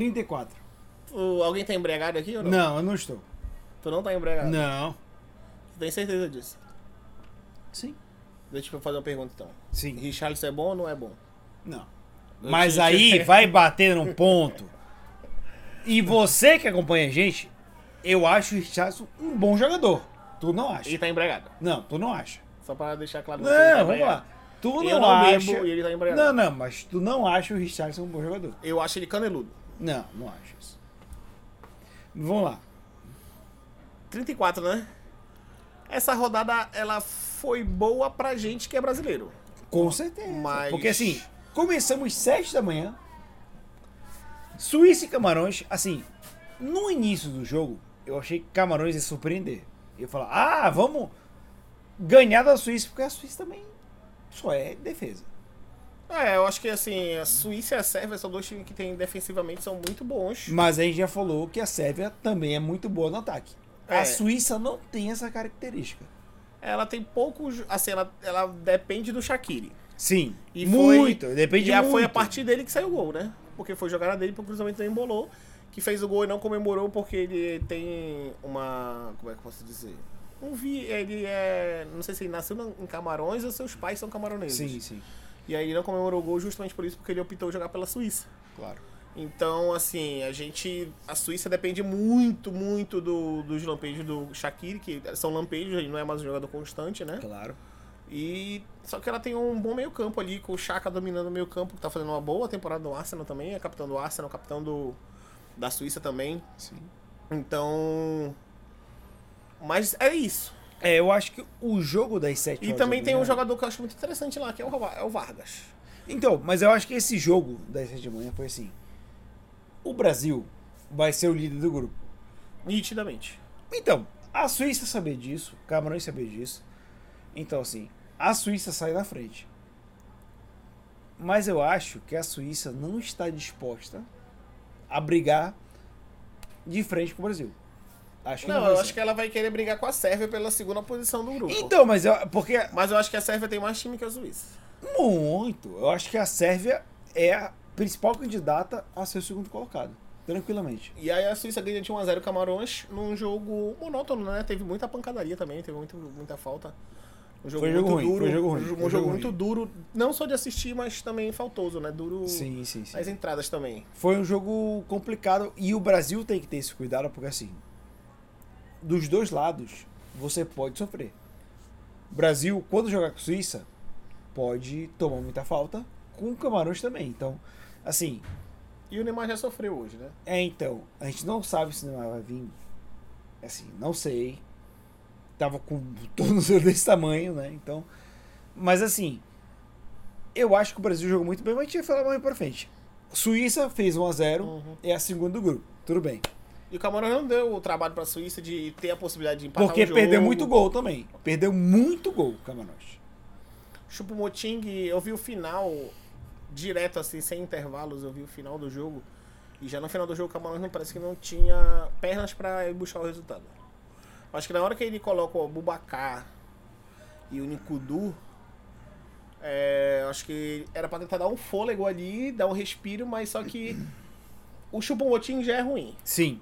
34. O- alguém tá embriagado aqui ou não? Não, eu não estou. Tu não tá embriagado? Não. Tu tem certeza disso? Sim. Deixa eu fazer uma pergunta então. Sim. Richarlison é bom ou não é bom? Não. Eu Mas te- aí vai bater num ponto. E você que acompanha a gente, eu acho o Richardson um bom jogador. Tu não acha? Ele tá embriagado. Não, tu não acha. Só pra deixar claro. ele tá Não, vamos lá. Tu não, Eu não acha. bebo e ele tá embriagado. Não, não, mas tu não acha o Richardson um bom jogador. Eu acho ele caneludo. Não, não acho isso. Vamos lá. 34, né? Essa rodada, ela foi boa pra gente que é brasileiro. Com certeza. Mas- Porque assim, começamos 7 da manhã. Suíça e Camarões, assim, no início do jogo, eu achei que Camarões ia surpreender. Eu ia falar, ah, vamos ganhar da Suíça, porque a Suíça também só é defesa. É, eu acho que assim, a Suíça e a Sérvia são dois times que tem defensivamente são muito bons. Mas a gente já falou que a Sérvia também é muito boa no ataque. É. A Suíça não tem essa característica. Ela tem poucos. Assim, ela, ela depende do Shaqiri. Sim, E foi- muito, depende e muito. foi a partir dele que saiu o gol, né? Porque foi jogada dele pro cruzamento do Embolou, que fez o gol e não comemorou porque ele tem uma. Como é que eu posso dizer? Um vi, ele é. Não sei se ele nasceu na- em Camarões ou seus pais são camaroneses. Sim, sim, E aí ele não comemorou o gol justamente por isso, porque ele optou jogar pela Suíça. claro. Então, assim, a gente. A Suíça depende muito, muito do, dos lampejos do Shaqiri, que são lampejos, ele não é mais um jogador constante, né? Claro. E. Só que ela tem um bom meio-campo ali, com o Chaka dominando o meio-campo, que tá fazendo uma boa temporada no Arsenal também, é capitão do Arsenal, capitão do, da Suíça também. Sim. Então. Mas é isso. É, eu acho que o jogo das sete E horas também tem um jogador que eu acho muito interessante lá, que é o, é o Vargas. Então, mas eu acho que esse jogo das sete da manhã foi assim. O Brasil vai ser o líder do grupo. Nitidamente. Então, a Suíça saber disso, Camarões saber disso. Então, assim, a Suíça sai na frente. Mas eu acho que a Suíça não está disposta a brigar de frente com o Brasil. Acho que não, eu acho que ela vai querer brigar com a Sérvia pela segunda posição do grupo. Então, mas eu, porque Mas eu acho que a Sérvia tem mais time que a Suíça. muito, eu acho que a Sérvia é a principal candidata a ser o segundo colocado, tranquilamente. E aí a Suíça ganha de 1x0 Camarões num jogo monótono, né? Teve muita pancadaria também, teve muito, muita falta. Um jogo Foi muito ruim, duro. foi jogo ruim, Um, jogo, jogo muito ruim. duro, não só de assistir, mas também faltoso, né? Duro Sim, sim, sim. nas entradas também. Foi um jogo complicado e o Brasil tem que ter esse cuidado porque assim, dos dois lados você pode sofrer. O Brasil, quando jogar com a Suíça, pode tomar muita falta, com o Camarões também. Então, assim, E o Neymar já sofreu hoje, né? é então, a gente não sabe se o Neymar vai vir. Assim, não sei. Tava com o tornozelo desse tamanho, né? Então, mas assim, eu acho que o Brasil jogou muito bem, mas a gente vai falar mais pra frente. Suíça fez 1 a 0 Uhum. é a segunda do grupo. Tudo bem. E o Camarões não deu o trabalho pra Suíça de ter a possibilidade de empatar Porque o jogo. perdeu muito gol também. Perdeu muito gol, Camarões. Chupomoting, eu vi o final direto, assim, sem intervalos, eu vi o final do jogo. E já no final do jogo, o Camarões não parece que não tinha pernas pra ir buscar o resultado. Acho que na hora que ele coloca o Bubacar e o Nikudu, é, acho que era pra tentar dar um fôlego ali, dar um respiro, mas só que o Chupomoting já é ruim. Sim.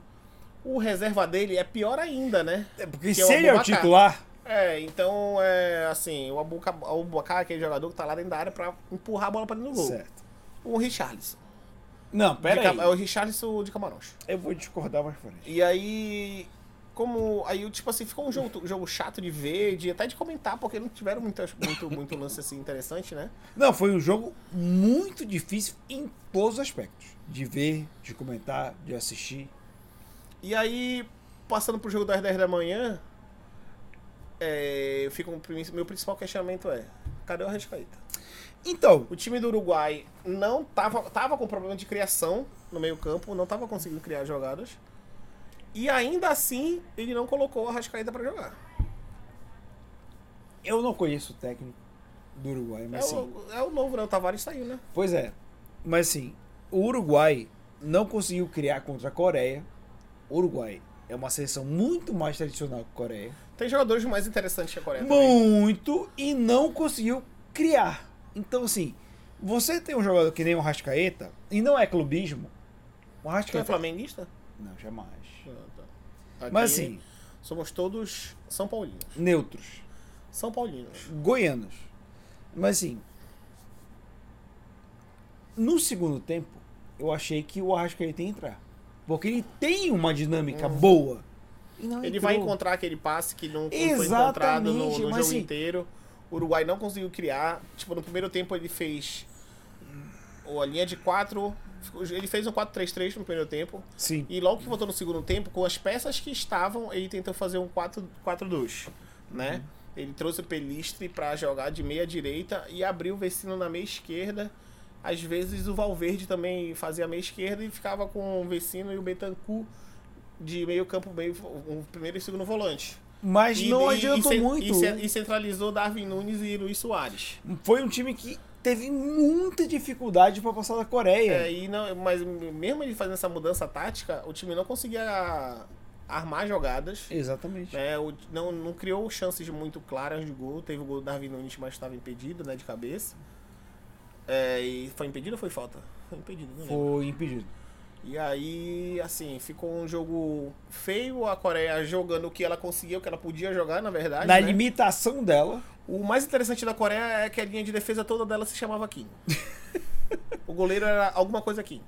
O reserva dele é pior ainda, né? É porque Que se é o ele é o titular, É, então, é, assim, o Abuca- o Abubacar é aquele jogador que tá lá dentro da área pra empurrar a bola pra dentro do gol. certo. O Richarlison. Não, De pera É aí. o Richarlison de Camarões. Eu vou discordar mais pra frente. E aí, como. Aí, tipo assim, ficou um jogo, um jogo chato de ver, de, até de comentar, porque não tiveram muitas, muito, muito lance assim interessante, né? Não, foi um jogo muito difícil em todos os aspectos. De ver, de comentar, de assistir. E aí, passando pro jogo das 10 da manhã, é, fica um, meu principal questionamento é: cadê o Arrascaeta? Então, O time do Uruguai não tava, tava com problema de criação no meio-campo, não tava conseguindo criar jogadas. E ainda assim, ele não colocou o Arrascaeta pra jogar. eu não conheço o técnico do Uruguai, É mas sim. o, é o novo, né? O Tavares saiu, né? Pois é. Mas assim, o Uruguai não conseguiu criar contra a Coreia. Uruguai é uma seleção muito mais tradicional que a Coreia. Tem jogadores mais interessantes que a Coreia também. Muito e não conseguiu criar. Então, assim, você tem um jogador que nem o Rascaeta, e não é clubismo, O Tu é Arrascaeta... flamenguista? Não, jamais. Ah, tá. Mas assim, Somos todos São Paulinos. neutros. São Paulinos. goianos. Mas assim, no segundo tempo, eu achei que o Arrascaeta ia entrar. Porque ele tem uma dinâmica boa. E não Uhum. Ele entrou. vai encontrar aquele passe que não, não foi encontrado Exatamente, no, no jogo assim- inteiro. O Uruguai não conseguiu criar. Tipo, no primeiro tempo ele fez ou a linha de 4. Ele fez um 4-3-3 no primeiro tempo. Sim. E logo que voltou no segundo tempo, com as peças que estavam, ele tentou fazer um 4-4-2, né? Ele trouxe o Pelistre pra jogar de meia direita e abriu o Vecino na meia esquerda. Às vezes o Valverde também fazia a meia esquerda e ficava com o Vecino e o Betancourt de meio campo, meio, um primeiro e segundo volante. Mas E- não e- adiantou e, muito. E, e centralizou Darwin Nunes e Luiz Soares. Foi um time que teve muita dificuldade para passar da Coreia. É, e não, mas mesmo ele fazendo essa mudança tática, o time não conseguia armar jogadas. Exatamente. né? O- não, não criou chances muito claras de gol. Teve o gol do Darwin Nunes, mas estava impedido, né? De cabeça. É, e foi impedido ou foi falta? Foi impedido, não lembro. Foi impedido. E aí, assim, ficou um jogo feio. A Coreia jogando o que ela conseguia, o que ela podia jogar, na verdade. Na né? limitação dela, O mais interessante da Coreia é que a linha de defesa toda dela se chamava Kim. o goleiro era alguma coisa Kim.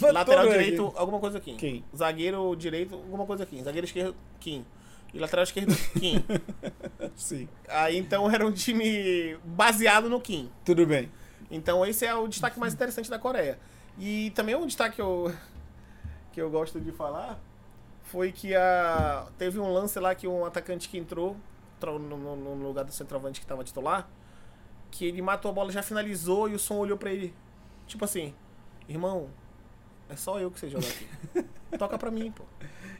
Lateral direito, alguma coisa Kim. Kim. Zagueiro direito, alguma coisa Kim. Zagueiro esquerdo, Kim. E lateral esquerdo, Kim. sim. Aí então era um time baseado no Kim. Tudo bem. Então esse é o destaque mais interessante da Coreia. E também um destaque que eu, que eu gosto de falar foi que a, teve um lance lá que um atacante que entrou no, no- no lugar do centroavante que estava titular, que ele matou a bola, já finalizou e o som olhou pra ele, tipo assim, irmão, é só eu que sei jogar aqui. Toca pra mim, pô.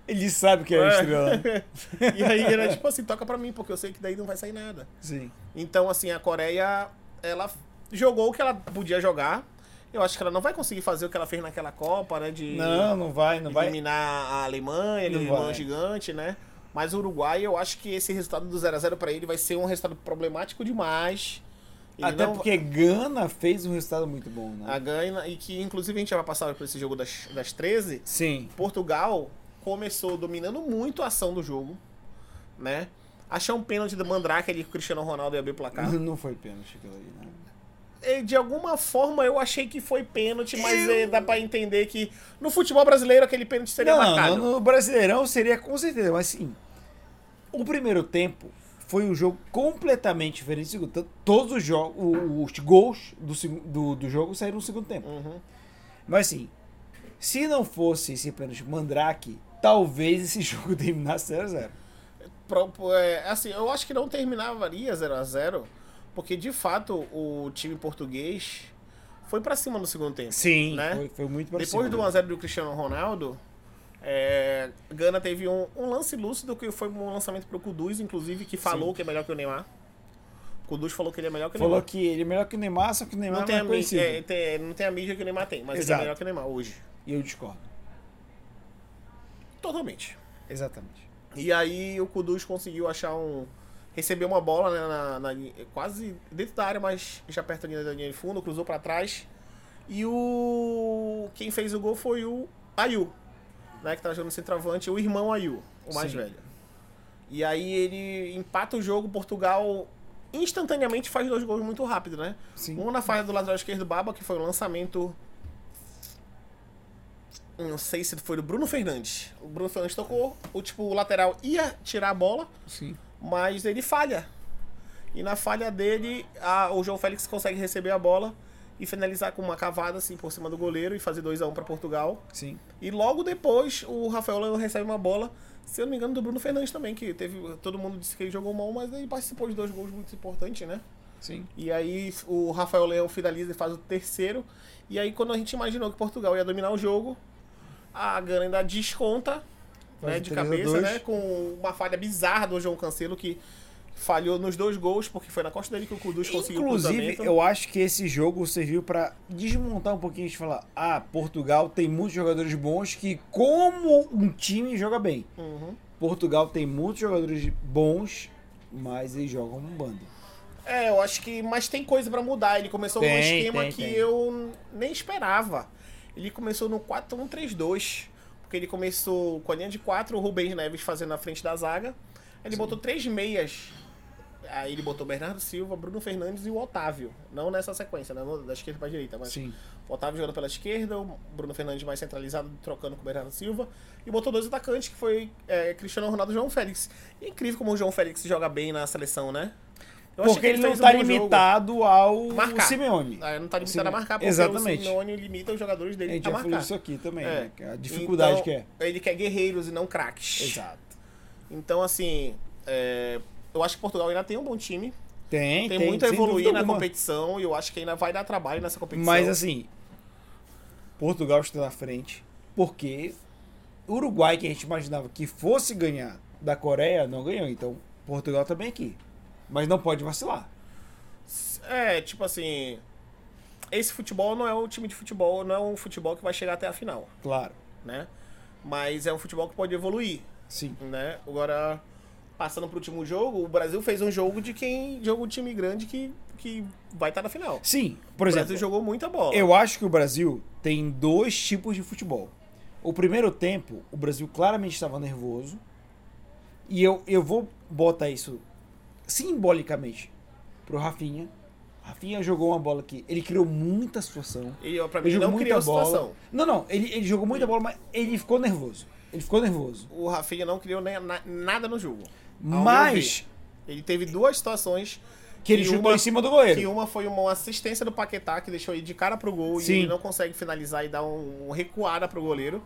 Ele sabe que é, a estrela. e aí era tipo assim, toca pra mim, porque eu sei que daí não vai sair nada. Sim. Então, assim, a Coreia, ela jogou o que ela podia jogar. Eu acho que ela não vai conseguir fazer o que ela fez naquela Copa, né? De Não, não vai, não vai. eliminar a Alemanha, Não vai. gigante, né? Mas o Uruguai, eu acho que esse resultado do 0x0 pra ele vai ser um resultado problemático demais. Ele Até não- porque Gana fez um resultado muito bom, né? a ganha, e que inclusive a gente já vai passar por esse jogo das, das 13. Sim. Portugal começou dominando muito a ação do jogo, né? Achou um pênalti do Mandrake ali que o Cristiano Ronaldo ia abrir o placar. Não foi pênalti aquilo ali, né? Eh, de alguma forma eu achei que foi pênalti, mas Eu- eh, dá pra entender que no futebol brasileiro aquele pênalti seria Não, marcado. no, no Brasileirão seria com certeza, mas sim. O primeiro tempo foi um jogo completamente diferente do segundo. Tanto- Todos os jogos, os gols do, do, do jogo saíram no segundo tempo. Uhum. Mas assim, se não fosse esse pênalti Mandrake, talvez esse jogo terminasse 0x0. Pro- pro- é, assim, eu acho que não terminaria 0 a 0 porque de fato o time português foi pra cima no segundo tempo. Sim, né? foi, foi muito pra Depois cima, do né? 1x0 do Cristiano Ronaldo, é, Gana teve um, um lance lúcido que foi um lançamento pro Kuduz, inclusive, que falou Sim. que é melhor que o Neymar. O Kuduz falou que ele é melhor que o Falou Neymar. que ele é melhor que o Neymar, só que o Neymar Não não, tem, é a, é, tem- não tem a mídia que o Neymar tem, mas ele é Exato. melhor que o Neymar hoje. E eu discordo. Totalmente. Exatamente. E aí o Kuduz conseguiu achar um. Recebeu uma bola né, na, na quase dentro da área, mas já perto da linha, de fundo, cruzou pra trás. E o. Quem fez o gol foi o Ayu, né? Que tava jogando centroavante, o irmão Ayu, o mais Sim. velho. E aí ele empata o jogo, Portugal instantaneamente faz dois gols muito rápido, né? Sim. Um na falha do lateral esquerdo Baba, que foi um lançamento. Não sei se foi do Bruno Fernandes. O Bruno Fernandes tocou, o tipo, o lateral ia tirar a bola, Sim. Mas ele falha. E na falha dele, a- o João Félix consegue receber a bola e finalizar com uma cavada assim por cima do goleiro e fazer 2 a 1 para Portugal. Sim. E logo depois o Rafael Leão recebe uma bola, se eu não me engano, do Bruno Fernandes também, que teve. Todo mundo disse que ele jogou mal, mas ele participou de dois gols muito importantes, né? Sim. E aí o Rafael Leão finaliza e faz o terceiro. E aí quando a gente imaginou que Portugal ia dominar o jogo, a Gana ainda desconta né, de 3 a cabeça, 2. né? Com uma falha bizarra do João Cancelo que falhou nos dois gols, porque foi na costa dele que o Kudus conseguiu Inclusive, eu acho que esse jogo serviu pra desmontar um pouquinho de falar: ah, Portugal tem muitos jogadores bons que, como um time, joga bem. Uhum. Portugal tem muitos jogadores bons, mas eles jogam um bando. É, eu acho que. Mas tem coisa pra mudar. Ele começou num Tem, esquema tem, que tem. eu nem esperava. Ele começou no 4-1-3-2. Porque ele começou com a linha de 4, o Rubens Neves fazendo na frente da zaga. Ele botou três meias. Aí ele botou Bernardo Silva, Bruno Fernandes e o Otávio. Não nessa sequência, né? Da esquerda pra direita, mas Sim. o Otávio jogando pela esquerda, o Bruno Fernandes mais centralizado, trocando com o Bernardo Silva. E botou dois atacantes, que foi é, Cristiano Ronaldo e João Félix. E é incrível como o João Félix joga bem na seleção, né? Eu Porque que ele não um tá limitado ao Marcar. Simeone. Ah, não tá limitado Simeone. a marcar, porque Exatamente. o Simeone limita os jogadores A dele gente a já falou marcar. isso aqui também, É. né? que A dificuldade Então, que é. Ele quer guerreiros e não craques. Exato. Então, assim, é, eu acho que Portugal ainda tem um bom time. Tem, Tem, tem. muito a evoluir na alguma. competição e eu acho que ainda vai dar trabalho nessa competição. Mas assim, Portugal está na frente porque o Uruguai, que a gente imaginava que fosse ganhar da Coreia, não ganhou. Então, Portugal também aqui. Mas não pode vacilar. É, tipo assim. Esse futebol não é um time de futebol, não é um futebol que vai chegar até a final, Claro. né? Mas é um futebol que pode evoluir, Sim. né? Agora, passando pro último jogo, o Brasil fez um jogo de quem joga um time grande que, que vai estar na final. Sim, por o exemplo, Brasil jogou muita bola. eu acho que o Brasil tem dois tipos de futebol. O primeiro tempo, o Brasil claramente estava nervoso. E eu, eu vou botar isso simbolicamente pro Rafinha. Rafinha jogou uma bola que ele criou muita situação. E ó, pra Ele mim jogou não criou muita bola. situação. Não, não, ele, ele jogou muita bola, mas ele ficou nervoso. Ele ficou nervoso. O Rafinha não criou nem, na- nada no jogo. Mas. Ele teve duas situações que ele chutou uma- em cima do goleiro. Que uma foi uma assistência do Paquetá, que deixou ele de cara pro gol Sim. e ele não consegue finalizar e dar um, um recuada pro goleiro.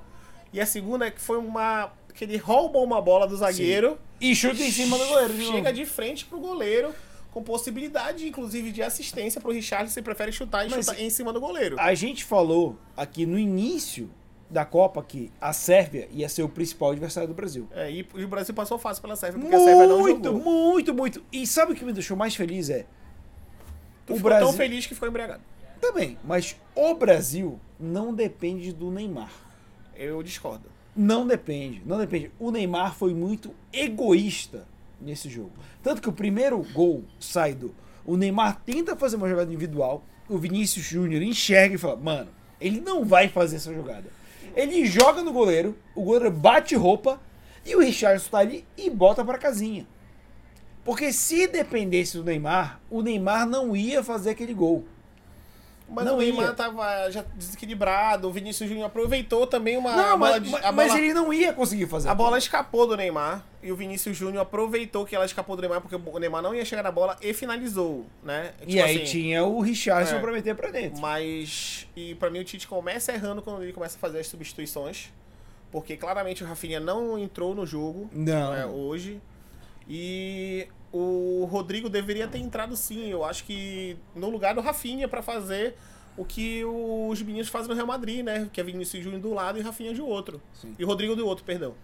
E a segunda é que foi uma. Que ele rouba uma bola do zagueiro. E chuta em cima do goleiro. de Chega de frente pro goleiro, com possibilidade, inclusive, de assistência pro Richard, se prefere chutar e Mas- chutar em cima do goleiro. A gente falou aqui no início da Copa que a Sérvia ia ser o principal adversário do Brasil. É, e, e o Brasil passou fácil pela Sérvia, porque a Sérvia não Muito, muito, muito. E sabe o que me deixou mais feliz é? Tu o ficou Brasil tão feliz que ficou embriagado. também, mas o Brasil não depende do Neymar. Eu discordo. Não depende, não depende. O Neymar foi muito egoísta nesse jogo. Tanto que o primeiro gol sai do. O Neymar tenta fazer uma jogada individual, o Vinícius Júnior enxerga e fala: Mano, ele não vai fazer essa jogada. Ele joga no goleiro, o goleiro bate roupa e o Richardson tá ali e bota pra casinha. Porque se dependesse do Neymar, o Neymar não ia fazer aquele gol. Mas Não o Neymar ia. tava já desequilibrado, o Vinícius Júnior aproveitou também uma não, a bola mas, de- mas- mas bola- ele não ia conseguir fazer. A bola escapou do Neymar e o Vinícius Júnior aproveitou que ela escapou do Neymar porque o Neymar não ia chegar na bola e finalizou, né? E Tipo aí assim, tinha o Richardson é. pra meter pra dentro. Mas e pra mim o Tite começa errando quando ele começa a fazer as substituições, porque claramente o Rafinha não entrou no jogo Não. né, hoje e o Rodrigo deveria ter entrado sim. Eu acho que no lugar do Rafinha pra fazer o que os meninos fazem no Real Madrid, né? Que é Vinícius Júnior do lado e Rafinha de outro. Sim. E Rodrigo do outro, perdão.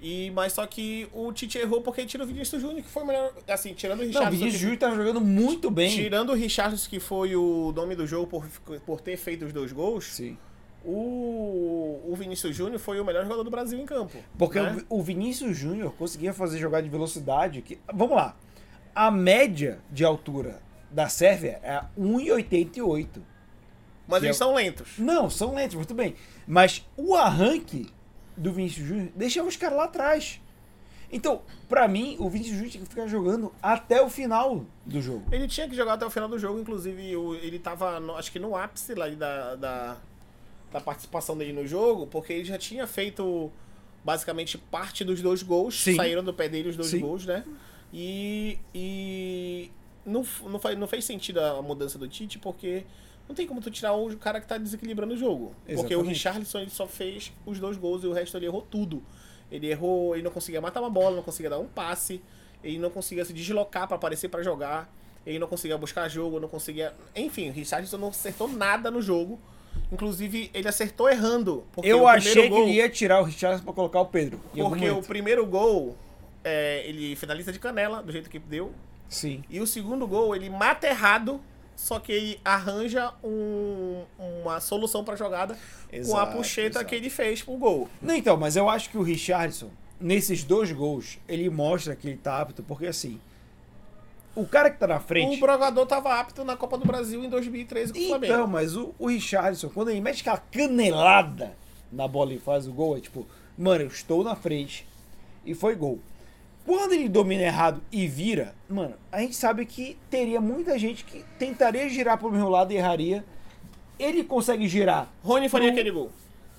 E, mas só que o Tite errou porque tirou o Vinícius Júnior, que foi o melhor. Assim, tirando o Não, o. Vinícius Júnior tava jogando muito bem. Tirando o Richardson, que foi o nome do jogo por, por ter feito os dois gols, Sim. O, o Vinícius Júnior foi o melhor jogador do Brasil em campo. Porque né? o, o Vinícius Júnior conseguia fazer jogada de velocidade. Que, vamos lá. A média de altura da Sérvia é 1,88. Mas eles é- são lentos. Não, são lentos, muito bem. Mas o arranque do Vinícius Júnior deixava os caras lá atrás. Então, pra mim, o Vinícius Júnior tinha que ficar jogando até o final do jogo. Ele tinha que jogar até o final do jogo, inclusive ele tava, no- acho que no ápice lá da, da, da participação dele no jogo, porque ele já tinha feito basicamente parte dos dois gols, Sim. saíram do pé dele os dois Sim. gols, né? E, e não, não, faz, não fez sentido a mudança do Tite, porque não tem como tu tirar o cara que tá desequilibrando o jogo. Porque o Exatamente. Richarlison ele só fez os dois gols e o resto ele errou tudo. Ele errou, ele não conseguia matar uma bola, não conseguia dar um passe, ele não conseguia se deslocar pra aparecer pra jogar, ele não conseguia buscar jogo, não conseguia. Enfim, o Richardson não acertou nada no jogo. Inclusive, ele acertou errando. porque Eu o achei primeiro que gol- ele ia tirar o Richardson pra colocar o Pedro. Porque o primeiro gol, é, ele finaliza de canela, do jeito que deu. Sim. E o segundo gol, ele mata errado, só que ele arranja um- uma solução pra jogada com a Exato, puxeta exato. que ele fez pro gol. Não, então, mas eu acho que o Richardson, nesses dois gols, ele mostra que ele tá apto, porque assim, O cara que tá na O frente. jogador tava apto na Copa do Brasil em 2013 com o Flamengo. Então, mas o, o Richardson, quando ele mete aquela canelada na bola e faz o gol, é tipo, mano, eu estou na frente e foi gol. Quando ele domina errado e vira, mano, a gente sabe que teria muita gente que tentaria girar pro meu lado e erraria. Ele consegue girar Rony faria Pro- aquele gol.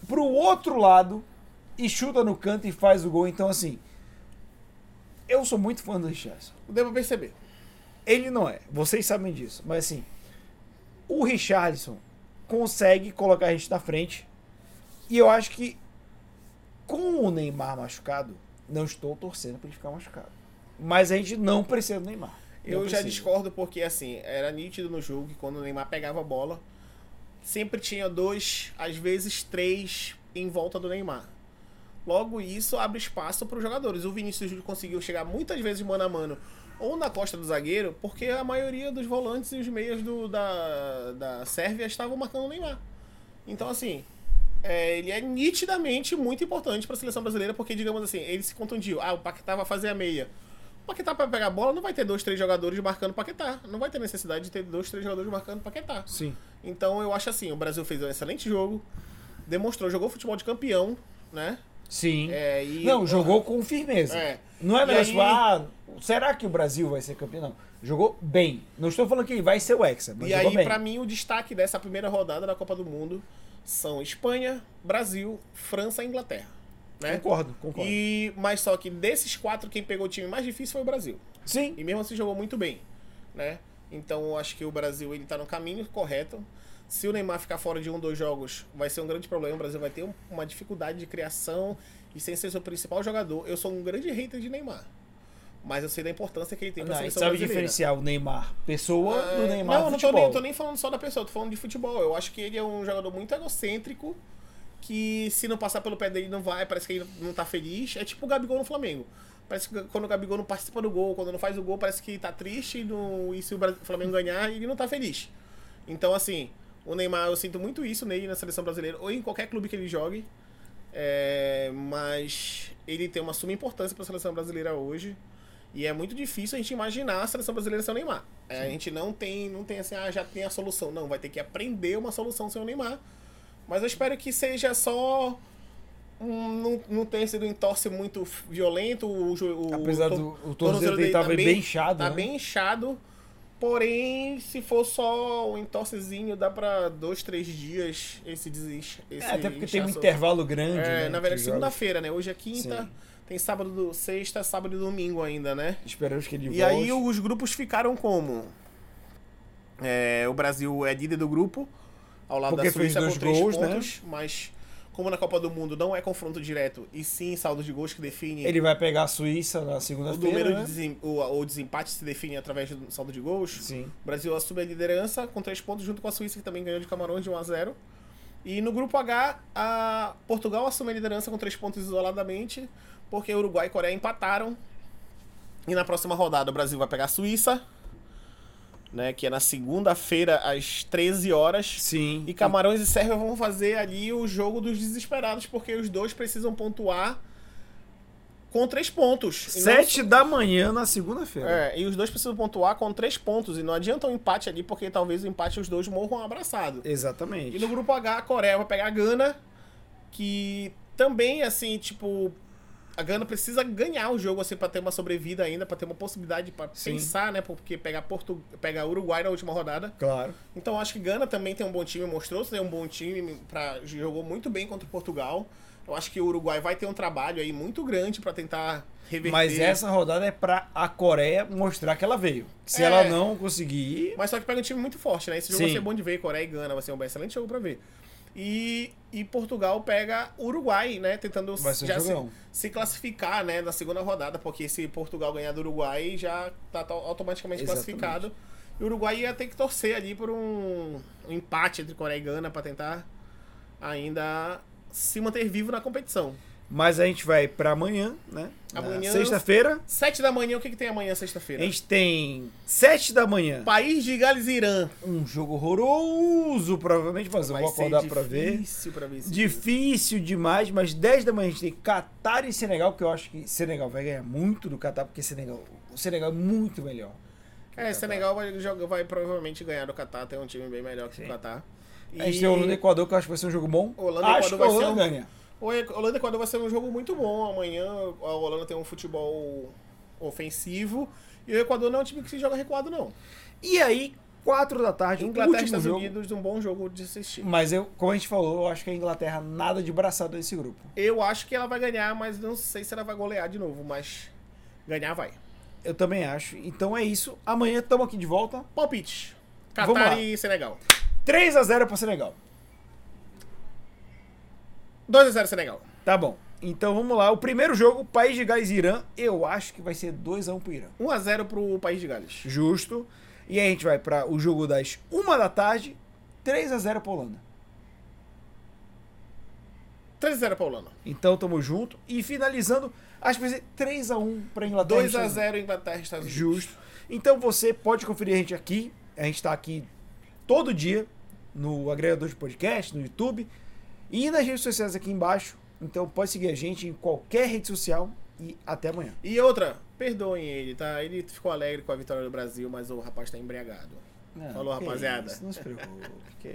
pro outro lado e chuta no canto e faz o gol. Então, assim, eu sou muito fã do Richardson. Pra perceber. Ele não é, vocês sabem disso. Mas assim, o Richardson consegue colocar a gente na frente. E eu acho que com o Neymar machucado, não estou torcendo para ele ficar machucado. Mas a gente não precisa do Neymar. Eu já discordo porque, assim, era nítido no jogo que quando o Neymar pegava a bola, sempre tinha dois, às vezes três em volta do Neymar. Logo, isso abre espaço para os jogadores. O Vinícius Júnior conseguiu chegar muitas vezes mano a mano ou na costa do zagueiro, porque a maioria dos volantes e os meias do, da, da Sérvia estavam marcando o Neymar. Então, assim, é, ele é nitidamente muito importante para a seleção brasileira, porque, digamos assim, ele se contundiu. Ah, o Paquetá vai fazer a meia. O Paquetá para pegar a bola não vai ter dois, três jogadores marcando o Paquetá. Não vai ter necessidade de ter dois, três jogadores marcando o Paquetá. Sim. Então eu acho assim, o Brasil fez um excelente jogo, demonstrou, jogou futebol de campeão, né? Sim. É, e- Não, jogou com firmeza. É. Não é negócio, aí- ah, será que o Brasil vai ser campeão? Não. Jogou bem. Não estou falando que vai ser o Hexa, mas E aí, pra mim, o destaque dessa primeira rodada da Copa do Mundo são Espanha, Brasil, França e Inglaterra. Né? Concordo, concordo. E, mas só que desses quatro, quem pegou o time mais difícil foi o Brasil. Sim. E mesmo assim jogou muito bem, né? Então acho que o Brasil ele tá no caminho correto. Se o Neymar ficar fora de um, dois jogos, vai ser um grande problema. O Brasil vai ter um- uma dificuldade de criação e sem ser seu principal jogador. Eu sou um grande hater de Neymar. Mas eu sei da importância que ele tem pra Não, gente seleção sabe brasileira. diferenciar o Neymar pessoa do É, Neymar não, não tô, nem, tô nem falando só da pessoa, tô falando de futebol. Eu acho que ele é um jogador muito egocêntrico, que se não passar pelo pé dele não vai, parece que ele não tá feliz. É tipo o Gabigol no Flamengo. Parece que quando o Gabigol não participa do gol, quando não faz o gol, parece que tá triste e, no- e se o Flamengo ganhar, ele não tá feliz. Então, assim, o Neymar, eu sinto muito isso nele na seleção brasileira, ou em qualquer clube que ele jogue. É, mas ele tem uma suma importância para a seleção brasileira hoje. E é muito difícil a gente imaginar a seleção brasileira sem o Neymar. É, a gente não tem, não tem assim, ah, já tem a solução. Não, vai ter que aprender uma solução sem o Neymar. Mas eu espero que seja só. Um, não, não tenha sido um entorse muito violento. O, o, Apesar to- do o tornozelo dele tá tava bem inchado, Tá né? bem inchado. Porém, se for só um entorcezinho, dá pra dois, três dias esse desincha. Esse É, até porque tem um intervalo grande, É, né? na verdade, segunda-feira, né? Hoje é quinta, Sim. tem sábado, do- sexta, sábado e domingo ainda, né? Esperamos que ele E volte. aí os grupos ficaram como? É, o Brasil é líder do grupo, ao lado Porque da Suíça fez com dois três gols, né? pontos, mas como na Copa do Mundo não é confronto direto, e sim saldo de gols que define Ele vai pegar a Suíça na o segunda-feira, número né? de desem- o, o desempate se define através do saldo de gols. Sim. O Brasil assume a liderança com três pontos junto com a Suíça, que também ganhou de Camarões de 1 a 0 E no grupo H, a Portugal assume a liderança com três pontos isoladamente, porque Uruguai e Coreia empataram. E na próxima rodada o Brasil vai pegar a Suíça, né, que é na segunda-feira às 13 horas. Sim. E Camarões e Sérvia vão fazer ali o jogo dos desesperados, porque os dois precisam pontuar com três pontos. E não Sete da manhã na segunda-feira. é, e os dois precisam pontuar com três pontos. E não adianta um empate ali, porque talvez o empate os dois morram abraçados. Exatamente. E no grupo H, a Coreia vai pegar a Gana, que também, assim, tipo. A Gana precisa ganhar o jogo, assim, pra ter uma sobrevida ainda, pra ter uma possibilidade Sim. pensar, né? Porque pegar, Portu... pegar Uruguai na última rodada. Claro. Então acho que Gana também tem um bom time, mostrou ser um bom time, pra... jogou muito bem contra Portugal. Eu acho que o Uruguai vai ter um trabalho aí muito grande pra tentar reverter. Mas essa rodada é pra a Coreia mostrar que ela veio. Se É. ela não conseguir. Mas só que pega um time muito forte, né? Esse jogo Sim. vai ser bom de ver, Coreia e Gana, vai ser um excelente jogo pra ver. E, e Portugal pega Uruguai, né? Tentando já se, se classificar, né? Na segunda rodada, porque se Portugal ganhar do Uruguai, já tá to- automaticamente Exatamente. classificado. E o Uruguai ia ter que torcer ali por um, um empate entre Coreia e Gana pra tentar ainda se manter vivo na competição. Mas a gente vai pra amanhã, né? Amanhã- Sexta-feira. Sete da manhã, o que, que tem amanhã, A sexta-feira? gente tem sete da manhã. País de Gales e Irã. Um jogo horroroso, provavelmente, mas eu Vai vou ser acordar pra ver. Difícil pra ver jogo. Difícil demais, mas 10 da manhã a gente tem Catar e Senegal, que eu acho que Senegal vai ganhar muito do Catar, porque Senegal, o Senegal é muito melhor. o É. Senegal vai, jogar, vai provavelmente ganhar do Catar, tem um time bem melhor que Sim. o Catar. A gente tem Holanda e Equador, que eu acho que vai ser um jogo bom. Holanda e acho Equador que a Holanda ganha. O Holanda e Equador vai ser um jogo muito bom. Amanhã a Holanda tem um futebol ofensivo e o Equador não é um time que se joga recuado, não. E aí, 4 da tarde, o Inglaterra e Estados jogo. Unidos, um bom jogo de assistir. Mas eu, como a gente falou, eu acho que a Inglaterra nada de braçada nesse grupo. Eu acho que ela vai ganhar, mas não sei se ela vai golear de novo, mas ganhar vai. Eu também acho. Então é isso. Amanhã estamos aqui de volta. Palpite. Vamos Catar e Senegal. 3 a 0 para Senegal. 2x0 Senegal. Tá bom. Então vamos lá. O primeiro jogo, País de Gales e Irã, eu acho que vai ser 2 a 1 pro Irã. 1x0 pro País de Gales. Justo. E aí a gente vai para o jogo das 1 da tarde, 3 a 0 pra Holanda. 3x0 pra Holanda. Então tamo junto. E finalizando, acho que vai ser 3 a 1 pra Inglaterra. e Estados Unidos. 2x0 Inglaterra e Estados Unidos. Justo. Então você pode conferir a gente aqui. A gente tá aqui todo dia no agregador de podcast, no YouTube e nas redes sociais aqui embaixo. Então pode seguir a gente em qualquer rede social e até amanhã. E outra, perdoem ele, tá? Ele ficou alegre com a vitória do Brasil, mas o rapaz tá embriagado. Falou, que rapaziada. Isso, não se preocupe. que